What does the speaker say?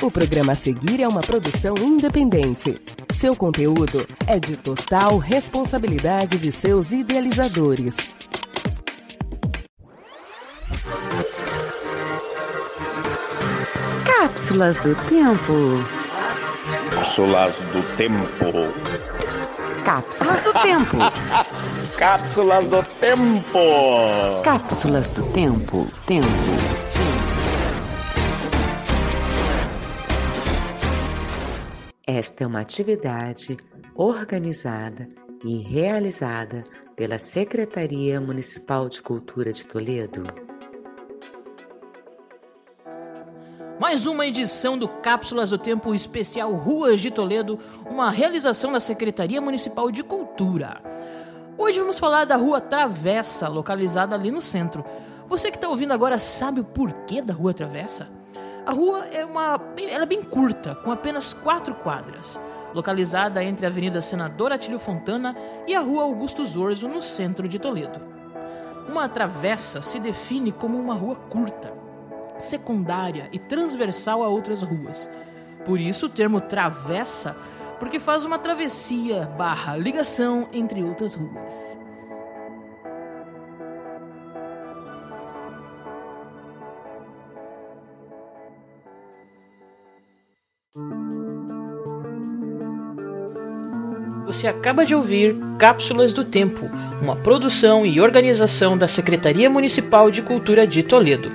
O programa a seguir é uma produção independente. Seu conteúdo é de total responsabilidade de seus idealizadores. Cápsulas do Tempo. Cápsulas do Tempo. Cápsulas do Tempo. Cápsulas do Tempo. Cápsulas do Tempo. Tempo. Esta é uma atividade organizada e realizada pela Secretaria Municipal de Cultura de Toledo. Mais uma edição do Cápsulas do Tempo Especial Ruas de Toledo, uma realização da Secretaria Municipal de Cultura. Hoje vamos falar da Rua Travessa, localizada ali no centro. Você que está ouvindo agora sabe o porquê da Rua Travessa? A rua é uma, ela é bem curta, com apenas quatro quadras, localizada entre a Avenida Senador Atílio Fontana e a Rua Augusto Zorzo, no centro de Toledo. Uma travessa se define como uma rua curta, secundária e transversal a outras ruas. Por isso o termo travessa, porque faz uma travessia barra ligação entre outras ruas. Você acaba de ouvir Cápsulas do Tempo, uma produção e organização da Secretaria Municipal de Cultura de Toledo.